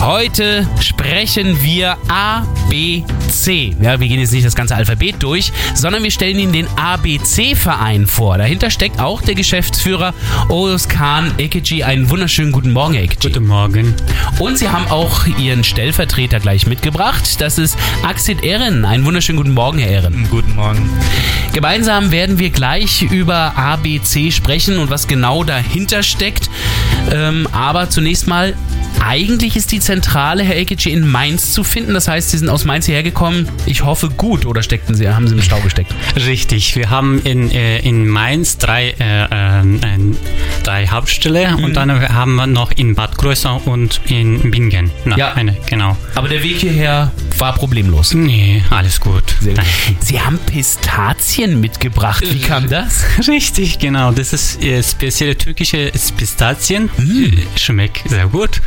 Heute sprechen wir A, B, C. Ja, wir gehen jetzt nicht das ganze Alphabet durch, sondern wir stellen Ihnen den ABC-Verein vor. Dahinter steckt auch der Geschäftsführer Oros Khan Ekeji. Einen wunderschönen guten Morgen, Herr Ekeji. Guten Morgen. Und Sie haben auch Ihren Stellvertreter gleich mitgebracht. Das ist Axit Ehren. Einen wunderschönen guten Morgen, Herr Ehren. Guten Morgen. Gemeinsam werden wir gleich über ABC sprechen und was genau dahinter steckt. Ähm, aber zunächst mal, eigentlich ist die Zentrale, Herr Ekici, in Mainz zu finden. Das heißt, Sie sind aus Mainz hierher gekommen. Ich hoffe gut oder steckten Sie, haben Sie im Stau gesteckt? Richtig. Wir haben in, äh, in Mainz drei, äh, äh, drei Hauptstelle mhm. und dann haben wir noch in Bad Kreuznach und in Bingen. Na, ja, eine, genau. Aber der Weg hierher war problemlos. Nee, alles gut. Gut. Sie haben Pistazien mitgebracht. Wie kam das? Richtig, genau. Das ist äh, spezielle türkische Pistazien. Mm. Schmeckt sehr gut.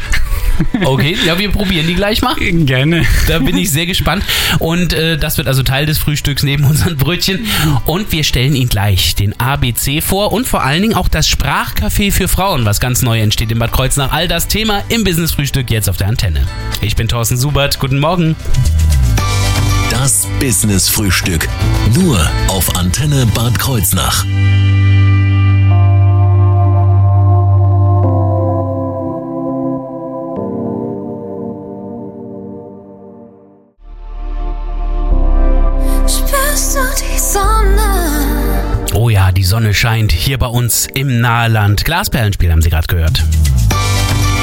Okay, ja, wir probieren die gleich mal. Gerne. Da bin ich sehr gespannt. Und äh, das wird also Teil des Frühstücks neben unseren Brötchen. Und wir stellen Ihnen gleich den ABC vor und vor allen Dingen auch das Sprachcafé für Frauen, was ganz neu entsteht in Bad Kreuznach. All das Thema im Business-Frühstück jetzt auf der Antenne. Ich bin Thorsten Subert. Guten Morgen. Das Business-Frühstück. Nur auf Antenne Bad Kreuznach. Sonne scheint hier bei uns im Naheland. Glasperlenspiel haben Sie gerade gehört.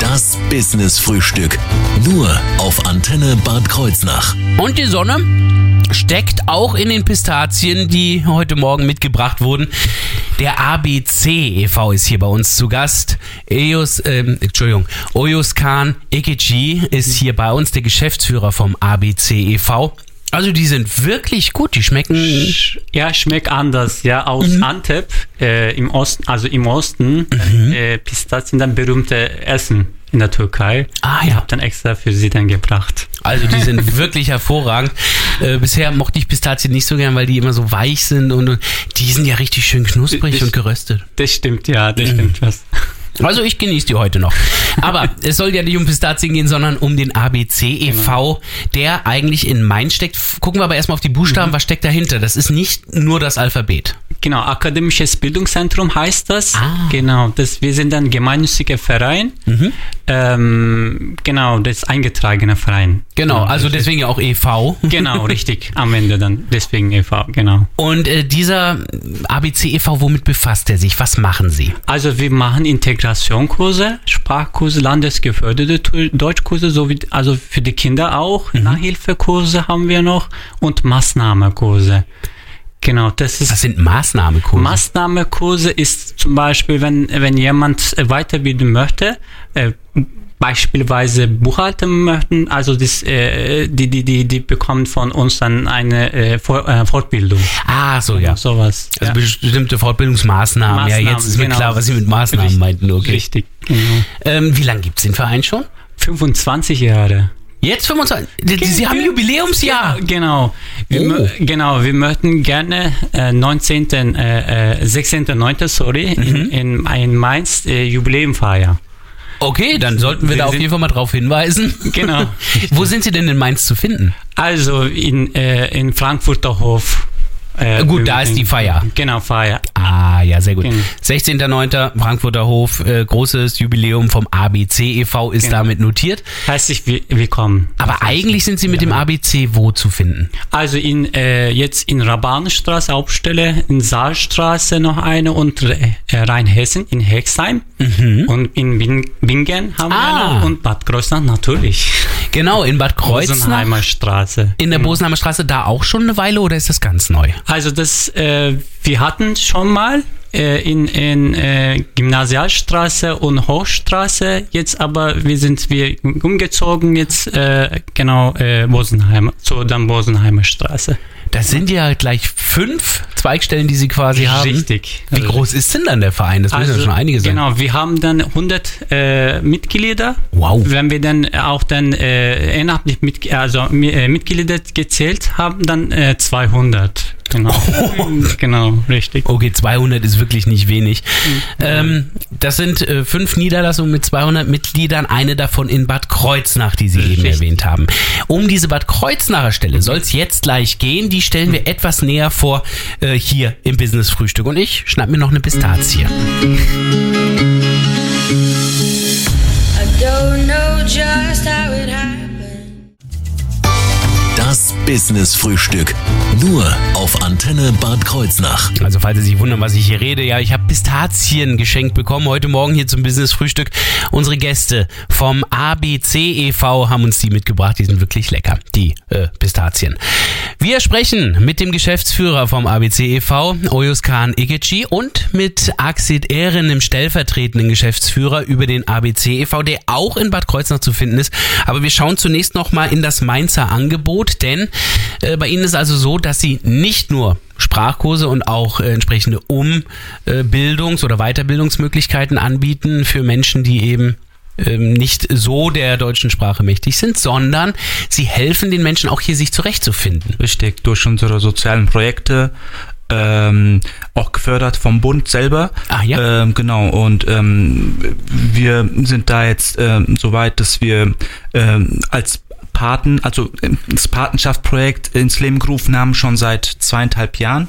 Das Business-Frühstück. Nur auf Antenne Bad Kreuznach. Und die Sonne steckt auch in den Pistazien, die heute Morgen mitgebracht wurden. Der ABC e.V. ist hier bei uns zu Gast. Eos, ähm, Entschuldigung, Oyus Khan Ekici ist hier bei uns, der Geschäftsführer vom ABC e.V. Also die sind wirklich gut, die schmecken. Ja, schmeckt anders, ja. Aus mhm. Antep äh, im Osten, also im Osten, mhm. äh, Pistazien dann berühmte Essen in der Türkei. Ah ja. Ich habe dann extra für sie dann gebracht. Also die sind wirklich hervorragend. Äh, bisher mochte ich Pistazien nicht so gern, weil die immer so weich sind und, und die sind ja richtig schön knusprig das, und geröstet. Das stimmt, ja, das mhm. stimmt was. Also ich genieße die heute noch. Aber es soll ja nicht um Pistazien gehen, sondern um den ABC e.V., der eigentlich in Mainz steckt. Gucken wir aber erstmal auf die Buchstaben, mhm. was steckt dahinter? Das ist nicht nur das Alphabet. Genau, akademisches Bildungszentrum heißt das. Ah. Genau, das, wir sind ein gemeinnütziger Verein. Mhm. Ähm, genau, das ist eingetragener Verein. Genau, also deswegen ja auch e.V. Genau, richtig, am Ende dann, deswegen e.V., genau. Und äh, dieser ABC e.V., womit befasst er sich? Was machen Sie? Also wir machen Integrationskurse, Sprachkurse, landesgeförderte Deutschkurse, sowie, also für die Kinder auch, mhm. Nachhilfekurse haben wir noch und Maßnahmekurse. Genau, das ist. Was sind Maßnahmekurse? Maßnahmekurse ist zum Beispiel, wenn, wenn jemand weiterbilden möchte, äh, beispielsweise Buchhaltung möchten, also das, äh, die, die, die, die bekommen von uns dann eine äh, äh Fortbildung. Ah, so ja. Sowas. Also ja. bestimmte Fortbildungsmaßnahmen. Maßnahmen, ja, jetzt ist mir genau. klar, was Sie mit Maßnahmen Richtig. meinten. Okay. Richtig. Genau. Ähm, wie lange gibt es den Verein schon? 25 Jahre. Jetzt 25. Sie haben Jubiläumsjahr. Genau. Wir, oh. Genau, wir möchten gerne äh, 19. Äh, 16.9. sorry, mhm. in, in, in Mainz äh, Jubiläum feiern. Okay, dann sollten wir, wir da auf jeden Fall mal drauf hinweisen. Genau. Wo sind Sie denn in Mainz zu finden? Also in, äh, in Frankfurter Hof. Äh, Gut, da ist die Feier. Genau, Feier. Ah, ja, sehr gut. Genau. 16.09. Frankfurter Hof, äh, großes Jubiläum vom ABC e.V. ist genau. damit notiert. Herzlich willkommen. Aber eigentlich sind Sie mit dem ABC wo zu finden? Also in, äh, jetzt in Rabanstraße Hauptstelle, in Saalstraße noch eine und äh, Rheinhessen in Hexheim mhm. und in Bingen haben ah. wir noch und Bad Kreuznach natürlich. Genau, in Bad Kreuznach. Bosenheimer Straße. In der genau. Bosenheimer Straße da auch schon eine Weile oder ist das ganz neu? Also das, äh, wir hatten schon mal äh, in, in äh, Gymnasialstraße und Hochstraße, jetzt aber wir sind wir umgezogen jetzt äh, genau äh, Bosenheim, zur dann Bosenheimer Straße. Das sind ja gleich fünf Zweigstellen, die Sie quasi haben. Richtig. Wie groß ist denn dann der Verein? Das müssen also, ja schon einige sein. Genau, wir haben dann 100 äh, Mitglieder. Wow. Wenn wir dann auch dann äh, ehrenamtlich mit, also, äh, Mitglieder gezählt haben, dann äh, 200. genau. genau, richtig. Okay, 200 ist wirklich nicht wenig. Ähm, das sind äh, fünf Niederlassungen mit 200 Mitgliedern, eine davon in Bad Kreuznach, die Sie eben Richtig. erwähnt haben. Um diese Bad Kreuznacher Stelle soll es jetzt gleich gehen. Die stellen wir etwas näher vor äh, hier im Business Frühstück. Und ich schnapp mir noch eine Pistazie. I don't know just how it happened. Das Business Frühstück. Nur auf Antenne Bad Kreuznach. Also falls Sie sich wundern, was ich hier rede, ja, ich habe Pistazien geschenkt bekommen heute Morgen hier zum Business Frühstück. Unsere Gäste vom ABC e.V. haben uns die mitgebracht. Die sind wirklich lecker, die äh, Pistazien. Wir sprechen mit dem Geschäftsführer vom ABC e.V., Oyus Khan Ikeci, und mit Axid Ehren, dem stellvertretenden Geschäftsführer über den ABC e.V., der auch in Bad Kreuznach zu finden ist. Aber wir schauen zunächst nochmal in das Mainzer Angebot, denn äh, bei Ihnen ist also so, dass Sie nicht nur Sprachkurse und auch äh, entsprechende Umbildungs- oder Weiterbildungsmöglichkeiten anbieten für Menschen, die eben ähm, nicht so der deutschen Sprache mächtig sind, sondern sie helfen den Menschen auch hier sich zurechtzufinden. Richtig, durch unsere sozialen Projekte, ähm, auch gefördert vom Bund selber. Ah, ja. Ähm, genau, und ähm, wir sind da jetzt ähm, so weit, dass wir ähm, als Paten, also ähm, das Patenschaftsprojekt ins Leben gerufen haben, schon seit zweieinhalb Jahren.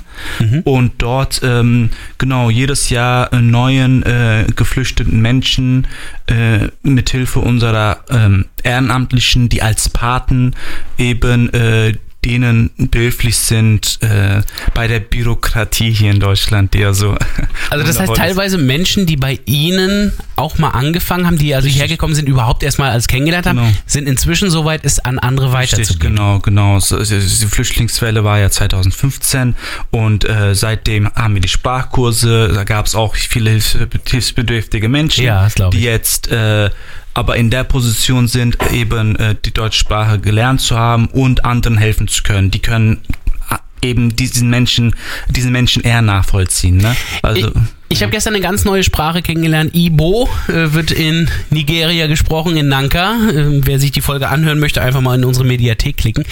Und dort, ähm, genau, jedes Jahr äh, neuen äh, geflüchteten Menschen äh, mithilfe unserer ähm, Ehrenamtlichen, die als Paten eben äh, denen behilflich sind äh, bei der Bürokratie hier in Deutschland, die ja so. Also das heißt wundervoll ist. teilweise Menschen, die bei Ihnen auch mal angefangen haben, die also hergekommen sind, überhaupt erstmal als kennengelernt haben, Genau. sind inzwischen soweit, es an andere Richtig, weiterzugeben. genau, genau. Die Flüchtlingswelle war ja 2015 und äh, seitdem haben wir die Sprachkurse. Da gab es auch viele hilfs- hilfsbedürftige Menschen, Ja, die jetzt äh, aber in der Position sind, eben äh, die deutsche Sprache gelernt zu haben und anderen helfen zu können. Die können äh, eben diesen Menschen, diesen Menschen eher nachvollziehen. Ne? Also Ich, ich habe gestern eine ganz neue Sprache kennengelernt. Ibo äh, wird in Nigeria gesprochen, in Nanka. Äh, wer sich die Folge anhören möchte, einfach mal in unsere Mediathek klicken.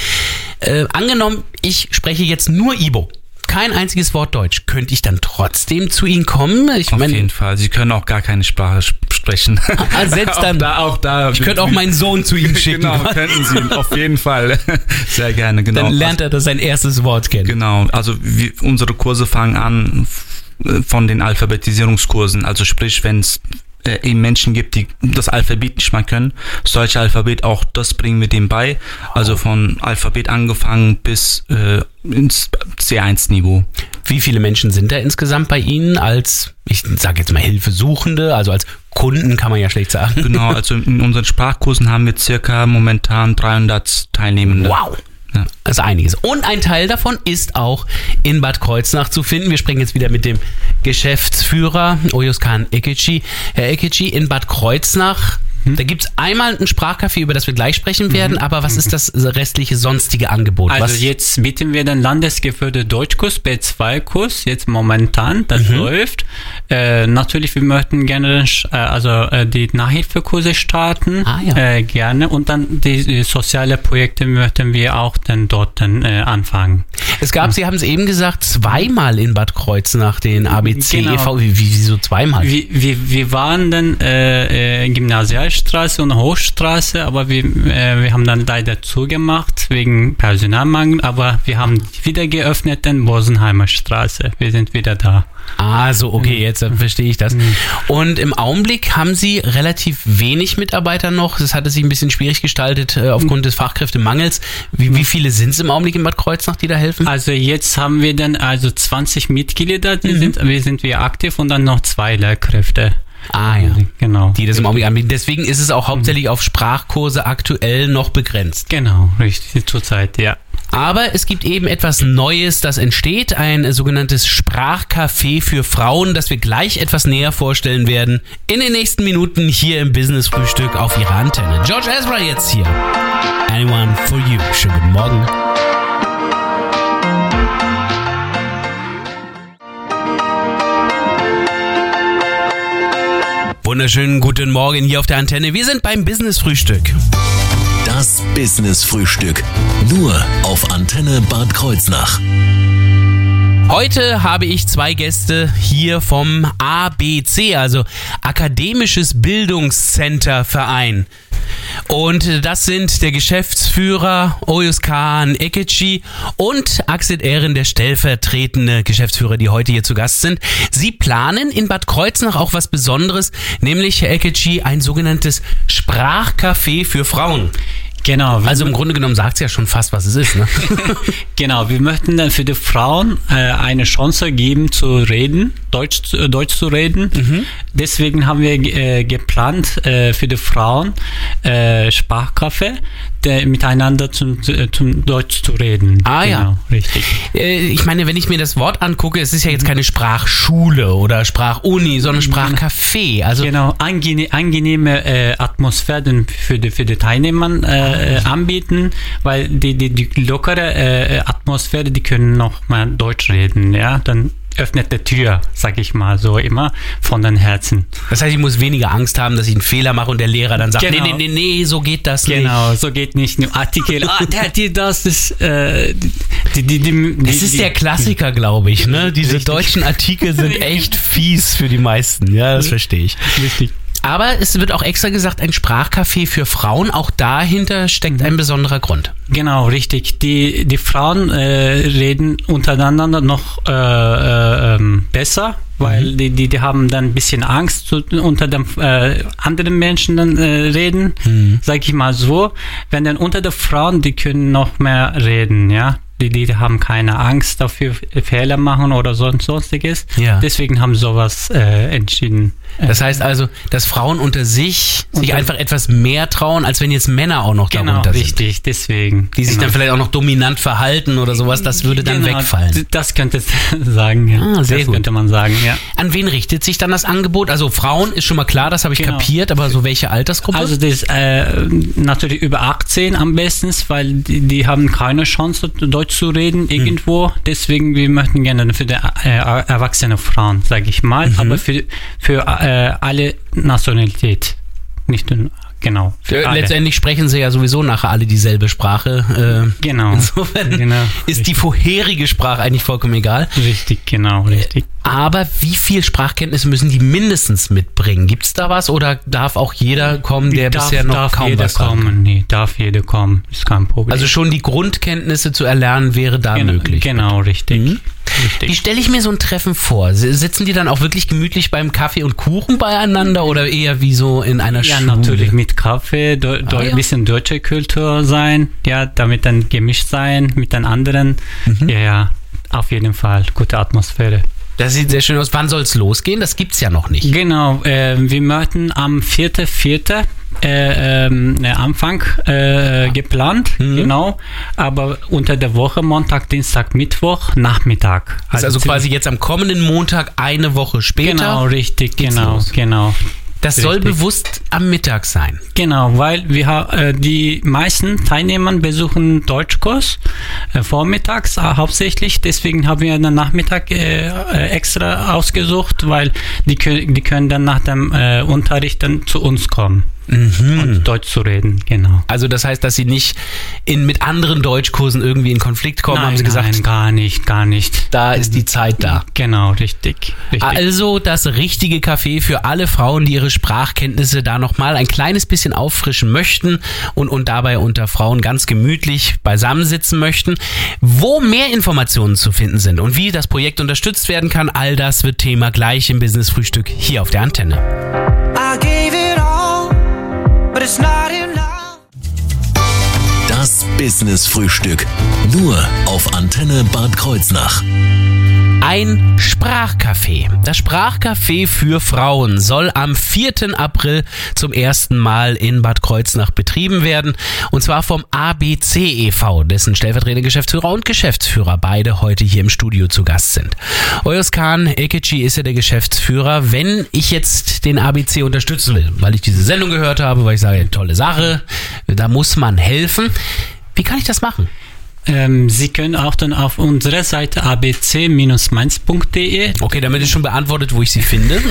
Äh, angenommen, ich spreche jetzt nur Ibo. Kein einziges Wort Deutsch. Könnte ich dann trotzdem zu Ihnen kommen? Ich auf jeden Fall. Sie können auch gar keine Sprache sp- sprechen. Ah, selbst dann. auch da, auch da. ich könnte auch meinen Sohn zu Ihnen schicken. Genau, könnten Sie, auf jeden Fall. Sehr gerne, genau. Dann lernt er das sein erstes Wort kennen. Genau, also wir, unsere Kurse fangen an f- von den Alphabetisierungskursen. Also sprich, wenn es äh, eben Menschen gibt, die das Alphabet nicht mal können, das deutsche Alphabet, auch das bringen wir dem bei. Also von Alphabet angefangen bis äh, ins C1-Niveau. Wie viele Menschen sind da insgesamt bei Ihnen als, ich sage jetzt mal Hilfesuchende, also als Kunden kann man ja schlecht sagen. Genau, also in unseren Sprachkursen haben wir circa momentan 300 Teilnehmende. Wow. Ja. Das ist einiges. Und ein Teil davon ist auch in Bad Kreuznach zu finden. Wir sprechen jetzt wieder mit dem Geschäftsführer Oyoskan Ekici. Herr Ekici, in Bad Kreuznach, Hm? da gibt es einmal ein Sprachcafé, über das wir gleich sprechen werden, aber was ist das restliche sonstige Angebot? Also was, jetzt bieten wir den landesgeführten Deutschkurs, B2-Kurs, jetzt momentan, das Mhm. läuft. Äh, natürlich, wir möchten gerne äh, also äh, die Nachhilfekurse starten, Ah, ja. äh, gerne und dann die, die soziale Projekte möchten wir auch dann dort dann, äh, anfangen. es gab, Sie haben es eben gesagt, zweimal in Bad Kreuznach den ABC Genau. e.V. Wie, wie, wieso zweimal? Wir, wir, wir waren dann äh, äh, Gymnasialstraße und Hochstraße, aber wir, äh, wir haben dann leider zugemacht wegen Personalmangel, aber wir haben wieder geöffnet in Bosenheimer Straße. Wir sind wieder da. Ah, so, okay, Mhm. jetzt verstehe ich das. Und im Augenblick haben Sie relativ wenig Mitarbeiter noch. Das hatte sich ein bisschen schwierig gestaltet äh, aufgrund des Fachkräftemangels. Wie, wie viele sind es im Augenblick in Bad Kreuznach, die da helfen? Also jetzt haben wir dann also 20 Mitglieder, die Mhm. sind, wir sind wir aktiv und dann noch zwei Lehrkräfte. Ah, ja. Genau. Die das im Augenblick anbieten. Deswegen ist es auch hauptsächlich auf Sprachkurse aktuell noch begrenzt. Genau, richtig, zurzeit, ja. Aber es gibt eben etwas Neues, das entsteht, ein sogenanntes Sprachcafé für Frauen, das wir gleich etwas näher vorstellen werden in den nächsten Minuten hier im Business Frühstück auf ihrer Antenne. George Ezra jetzt hier. Anyone for you. Schönen guten Morgen. Wunderschönen guten Morgen hier auf der Antenne. Wir sind beim Business Frühstück. Das Business Frühstück. Nur auf Antenne Bad Kreuznach. Heute habe ich zwei Gäste hier vom ABC, also Akademisches Bildungscenter Verein. Und das sind der Geschäftsführer Oyus Khan Ekeci und Axel Ehren, der stellvertretende Geschäftsführer, die heute hier zu Gast sind. Sie planen in Bad Kreuznach auch was Besonderes, nämlich Herr Ekeci ein sogenanntes Sprachcafé für Frauen. Genau. Also im Grunde genommen sagt es ja schon fast, was es ist. Ne? genau, wir möchten dann für die Frauen äh, eine Chance geben zu reden, Deutsch, zu- äh, Deutsch zu reden. Mhm. Deswegen haben wir äh, geplant äh, für die Frauen äh, Sprachcafé, der miteinander zum, zu- zum Deutsch zu reden. Ah, ja. genau, richtig. Äh, ich meine, wenn ich mir das Wort angucke, es ist ja jetzt keine Sprachschule oder Sprachuni, sondern Sprachcafé. Also Genau, angene angenehme äh, Atmosphäre für die, für die Teilnehmer äh, äh, anbieten, weil die, die, die lockere äh, Atmosphäre, die können noch mal Deutsch reden, ja, dann öffnet die Tür, sag ich mal so immer, von den Herzen. Das heißt, ich muss weniger Angst haben, dass ich einen Fehler mache und der Lehrer dann sagt, Genau. nee, nee, nee, nee, so geht das Genau, so geht nicht nur Artikel, ah, der hat dir das, das, äh, die, die, die, nicht. Das ist der Klassiker, glaube ich. Ne? Diese Richtig. deutschen Artikel sind echt fies für die meisten. Ja, das verstehe ich. Richtig. Aber es wird auch extra gesagt, ein Sprachcafé für Frauen. Auch dahinter steckt ein besonderer Grund. Genau, richtig. Die, die Frauen äh, reden untereinander noch äh, äh, ähm, besser, weil die, die, die haben dann ein bisschen Angst unter den äh, anderen Menschen dann äh, reden, sag ich mal so. Wenn dann unter den Frauen, die können noch mehr reden, ja. Die, die haben keine Angst dafür, Fehler machen oder sonst sonstiges. Ja. Deswegen haben sowas äh, entschieden. Das heißt also, dass Frauen unter sich sich Unter- einfach etwas mehr trauen, als wenn jetzt Männer auch noch Genau, darunter sind. richtig, deswegen. Die sich genau. dann vielleicht auch noch dominant verhalten oder sowas, das würde dann Genau, wegfallen. Das könnte sagen, ja. Ah, sehr das gut. könnte man sagen, ja. An wen richtet sich dann das Angebot? Also Frauen ist schon mal klar, das habe ich Genau. kapiert, aber so welche Altersgruppe? Also das äh, natürlich über 18 am besten, weil die, die haben keine Chance Deutsch zu reden Hm. irgendwo. Deswegen wir möchten gerne für die äh, erwachsene Frauen, sage ich mal, Mhm. aber für für äh, alle Nationalität, nicht nur genau. Äh, alle. Letztendlich sprechen sie ja sowieso nachher alle dieselbe Sprache. Äh, Genau. Insofern Genau. ist die vorherige Sprache eigentlich vollkommen egal. Richtig, genau, richtig. Aber wie viel Sprachkenntnisse müssen die mindestens mitbringen? Gibt es da was oder darf auch jeder kommen, der darf, bisher noch darf kaum jeder was sagen kann? kommen, nee, darf jeder kommen, ist kein Problem. Also schon die Grundkenntnisse zu erlernen wäre da genau, möglich. Genau, richtig. Mhm. Richtig. Wie stelle ich mir so ein Treffen vor? Sitzen die dann auch wirklich gemütlich beim Kaffee und Kuchen beieinander oder eher wie so in einer Ja, Schule? natürlich mit Kaffee, do, Ah, ja. ein bisschen deutsche Kultur sein, ja, damit dann gemischt sein mit den anderen. Mhm. Ja, ja, auf jeden Fall, gute Atmosphäre. Das sieht sehr schön aus. Wann soll es losgehen? Das gibt's ja noch nicht. Genau, äh, wir möchten am 4.4. Äh, ähm, äh, Anfang äh, geplant, Mhm. genau, aber unter der Woche, Montag, Dienstag, Mittwoch, Nachmittag. Ist also quasi jetzt am kommenden Montag eine Woche später. Genau, richtig, genau, los. genau. Das soll Richtig. bewusst am Mittag sein. Genau, weil wir äh, die meisten Teilnehmer besuchen Deutschkurs äh, vormittags äh, hauptsächlich. Deswegen haben wir einen Nachmittag äh, äh, extra ausgesucht, weil die, die können dann nach dem äh, Unterricht dann zu uns kommen und Deutsch zu reden. Genau. Also das heißt, dass sie nicht in, mit anderen Deutschkursen irgendwie in Konflikt kommen, nein, haben sie gesagt, nein, gar nicht, gar nicht. da ist die Zeit da. Genau, richtig. richtig. Also das richtige Café für alle Frauen, die ihre Sprachkenntnisse da nochmal ein kleines bisschen auffrischen möchten und, und dabei unter Frauen ganz gemütlich beisammensitzen möchten. Wo mehr Informationen zu finden sind und wie das Projekt unterstützt werden kann, all das wird Thema gleich im Business Frühstück hier auf der Antenne. But it's not. Das Business Frühstück. Nur auf Antenne Bad Kreuznach. Ein Sprachcafé. Das Sprachcafé für Frauen soll am 4. April zum ersten Mal in Bad Kreuznach betrieben werden. Und zwar vom ABC e.V., dessen stellvertretende Geschäftsführer und Geschäftsführer beide heute hier im Studio zu Gast sind. Oyoskan Ekeci ist ja der Geschäftsführer. Wenn ich jetzt den ABC unterstützen will, weil ich diese Sendung gehört habe, weil ich sage, tolle Sache, da muss man helfen. Wie kann ich das machen? Ähm, Sie können auch dann auf unserer Seite abc-mainz.de Okay, damit ist schon beantwortet, wo ich sie finde.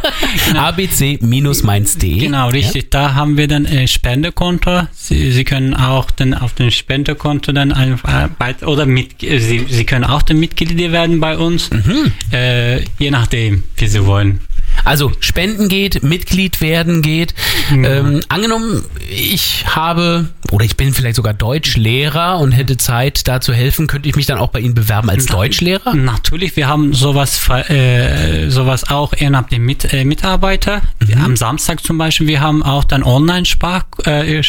abc-mainz.de. Genau, richtig. Da haben wir dann äh, Spendekonto. Sie, Sie können auch dann auf dem Spendekonto dann einfach bei, oder mit, äh, Sie, Sie können auch dann Mitglied werden bei uns. Mhm. Äh, je nachdem, wie Sie wollen. Also Spenden geht, Mitglied werden geht. Ähm, angenommen, ich habe oder ich bin vielleicht sogar Deutschlehrer und hätte Zeit, da zu helfen, könnte ich mich dann auch bei Ihnen bewerben als Deutschlehrer? Natürlich, wir haben sowas, äh, sowas auch ehrenamtliche Mit, äh, Mitarbeiter. Am Samstag zum Beispiel, wir haben auch dann Online-Sprach, äh.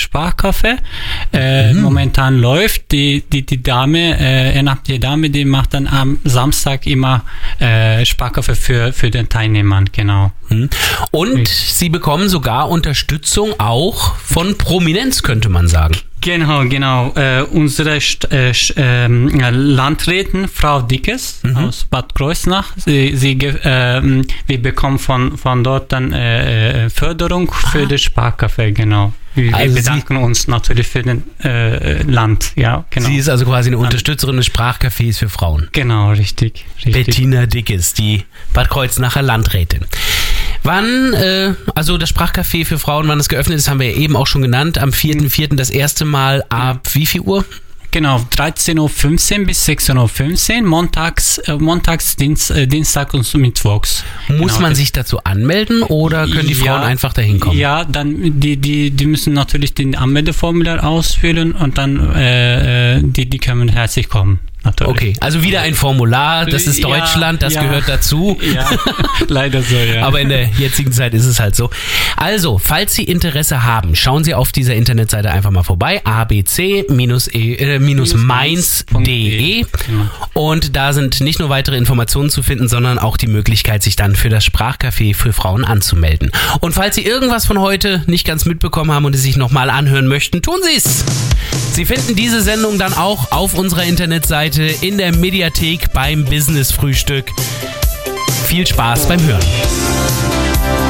Äh, Momentan läuft die, die, die Dame, äh, ehrenamtliche Dame, die macht dann am Samstag immer äh, Sprachcafé für, für den Teilnehmern, genau. Mhm. Und Sie bekommen sogar Unterstützung auch von Prominenz, könnte man sagen. Genau, genau. Äh, unsere St äh, ähm, Landrätin, Frau Dickes aus Bad Kreuznach, sie, sie, ähm, wir bekommen von, von dort dann äh, äh, Förderung für das Sparkaffee, genau. Wir, Also wir sie- bedanken uns natürlich für den äh, Land, ja, genau. Sie ist also quasi eine Unterstützerin des Sprachcafés für Frauen. genau, richtig, richtig. Bettina Dickes, die Bad Kreuznacher Landrätin. Wann, äh, also das Sprachcafé für Frauen, wann es geöffnet ist, haben wir ja eben auch schon genannt. Am 4.4. das erste Mal ab wie viel Uhr? Genau, 13.15 Uhr bis 16.15 Uhr, montags, äh, montags Dienst, äh, Dienstag und Mittwochs. Muss Genau, man sich dazu anmelden oder können die Frauen Ja, einfach dahin kommen? Ja, dann die, die, die müssen natürlich den Anmeldeformular ausfüllen und dann äh, äh, die, die können herzlich kommen. Natürlich. Okay, also wieder ein Formular, das ist Ja, Deutschland, das ja. gehört dazu. Ja, leider so, ja. Aber in der jetzigen Zeit ist es halt so. Also, falls Sie Interesse haben, schauen Sie auf dieser Internetseite einfach mal vorbei. abc-mainz.de Genau. und da sind nicht nur weitere Informationen zu finden, sondern auch die Möglichkeit, sich dann für das Sprachcafé für Frauen anzumelden. Und falls Sie irgendwas von heute nicht ganz mitbekommen haben und es sich nochmal anhören möchten, tun Sie es. Sie finden diese Sendung dann auch auf unserer Internetseite in der Mediathek beim Business Frühstück. Viel Spaß beim Hören.